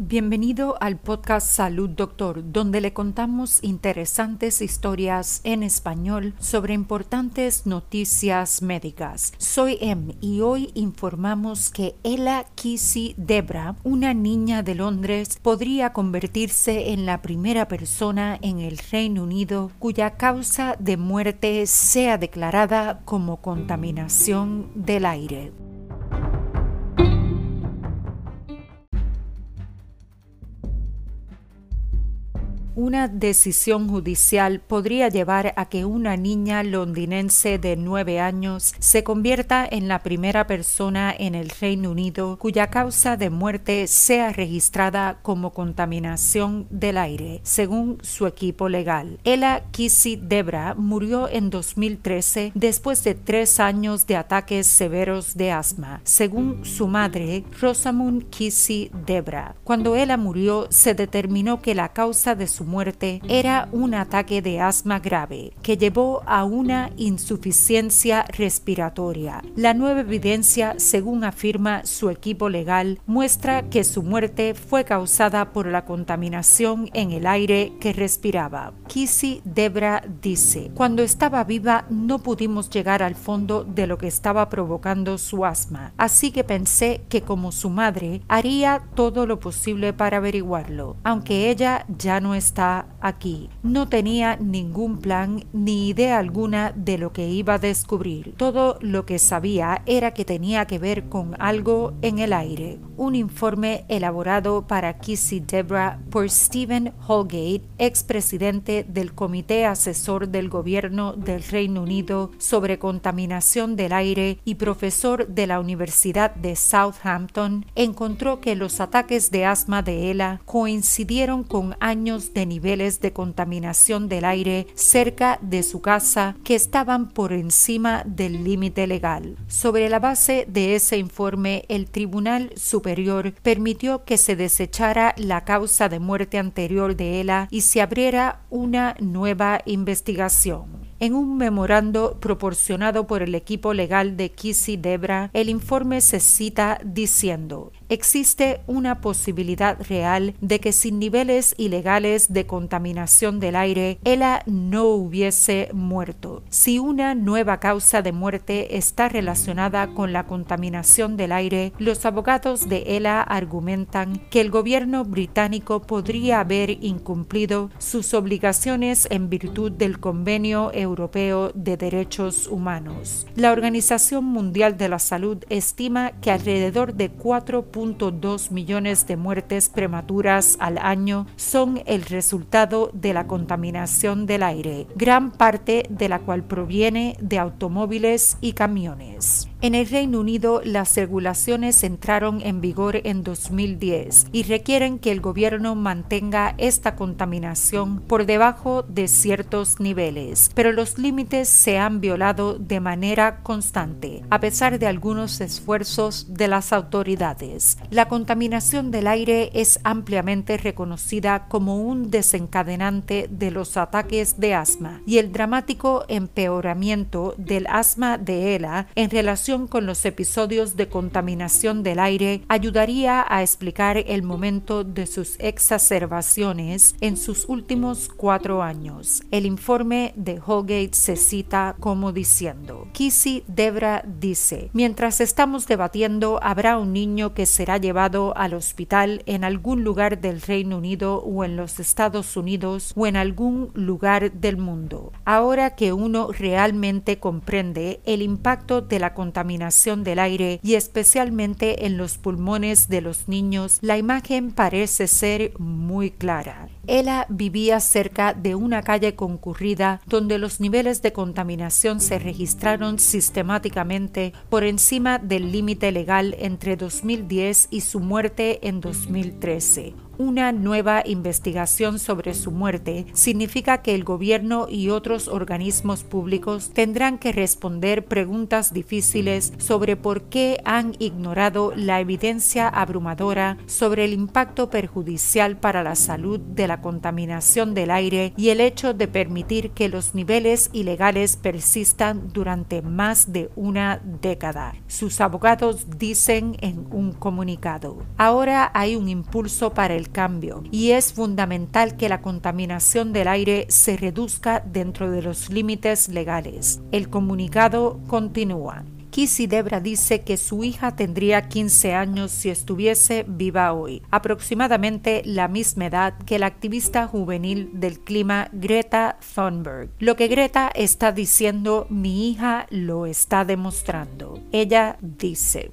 Bienvenido al podcast Salud Doctor, donde le contamos interesantes historias en español sobre importantes noticias médicas. Soy Em y hoy informamos que Ella Kissy Debra, una niña de Londres, podría convertirse en la primera persona en el Reino Unido cuya causa de muerte sea declarada como contaminación del aire. Una decisión judicial podría llevar a que una niña londinense de nueve años se convierta en la primera persona en el Reino Unido cuya causa de muerte sea registrada como contaminación del aire, según su equipo legal. Ella Kissy Debra murió en 2013 después de tres años de ataques severos de asma, según su madre, Rosamund Kissy Debra. Cuando ella murió, se determinó que la causa de su muerte era un ataque de asma grave que llevó a una insuficiencia respiratoria. La nueva evidencia, según afirma su equipo legal, muestra que su muerte fue causada por la contaminación en el aire que respiraba. Kissy Debra dice, cuando estaba viva no pudimos llegar al fondo de lo que estaba provocando su asma, así que pensé que como su madre haría todo lo posible para averiguarlo, aunque ella ya no está aquí. No tenía ningún plan ni idea alguna de lo que iba a descubrir. Todo lo que sabía era que tenía que ver con algo en el aire. Un informe elaborado para Kissy Debra por Stephen Holgate, expresidente del Comité Asesor del Gobierno del Reino Unido sobre contaminación del aire y profesor de la Universidad de Southampton, encontró que los ataques de asma de Ella coincidieron con años de niveles de contaminación del aire cerca de su casa que estaban por encima del límite legal. Sobre la base de ese informe, el Tribunal Superior permitió que se desechara la causa de muerte anterior de Ella y se abriera una nueva investigación. En un memorando proporcionado por el equipo legal de Kissy Debra, el informe se cita diciendo: Existe una posibilidad real de que sin niveles ilegales de contaminación del aire, ella no hubiese muerto. Si una nueva causa de muerte está relacionada con la contaminación del aire, los abogados de ella argumentan que el gobierno británico podría haber incumplido sus obligaciones en virtud del convenio Europeo de Derechos Humanos. La Organización Mundial de la Salud estima que alrededor de 4.2 millones de muertes prematuras al año son el resultado de la contaminación del aire, gran parte de la cual proviene de automóviles y camiones. En el Reino Unido, las regulaciones entraron en vigor en 2010 y requieren que el gobierno mantenga esta contaminación por debajo de ciertos niveles, pero los límites se han violado de manera constante, a pesar de algunos esfuerzos de las autoridades. La contaminación del aire es ampliamente reconocida como un desencadenante de los ataques de asma y el dramático empeoramiento del asma de ELA en relación con los episodios de contaminación del aire ayudaría a explicar el momento de sus exacerbaciones en sus últimos cuatro años. El informe de Holgate se cita como diciendo, Kissy Debra dice, mientras estamos debatiendo habrá un niño que será llevado al hospital en algún lugar del Reino Unido o en los Estados Unidos o en algún lugar del mundo. Ahora que uno realmente comprende el impacto de la contaminación contaminación del aire y especialmente en los pulmones de los niños, la imagen parece ser muy clara. Ella vivía cerca de una calle concurrida donde los niveles de contaminación se registraron sistemáticamente por encima del límite legal entre 2010 y su muerte en 2013. Una nueva investigación sobre su muerte significa que el gobierno y otros organismos públicos tendrán que responder preguntas difíciles sobre por qué han ignorado la evidencia abrumadora sobre el impacto perjudicial para la salud de contaminación del aire y el hecho de permitir que los niveles ilegales persistan durante más de una década. Sus abogados dicen en un comunicado. Ahora hay un impulso para el cambio y es fundamental que la contaminación del aire se reduzca dentro de los límites legales. El comunicado continúa. Kissy Debra dice que su hija tendría 15 años si estuviese viva hoy, aproximadamente la misma edad que la activista juvenil del clima Greta Thunberg. Lo que Greta está diciendo, mi hija lo está demostrando. Ella dice,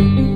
Thank you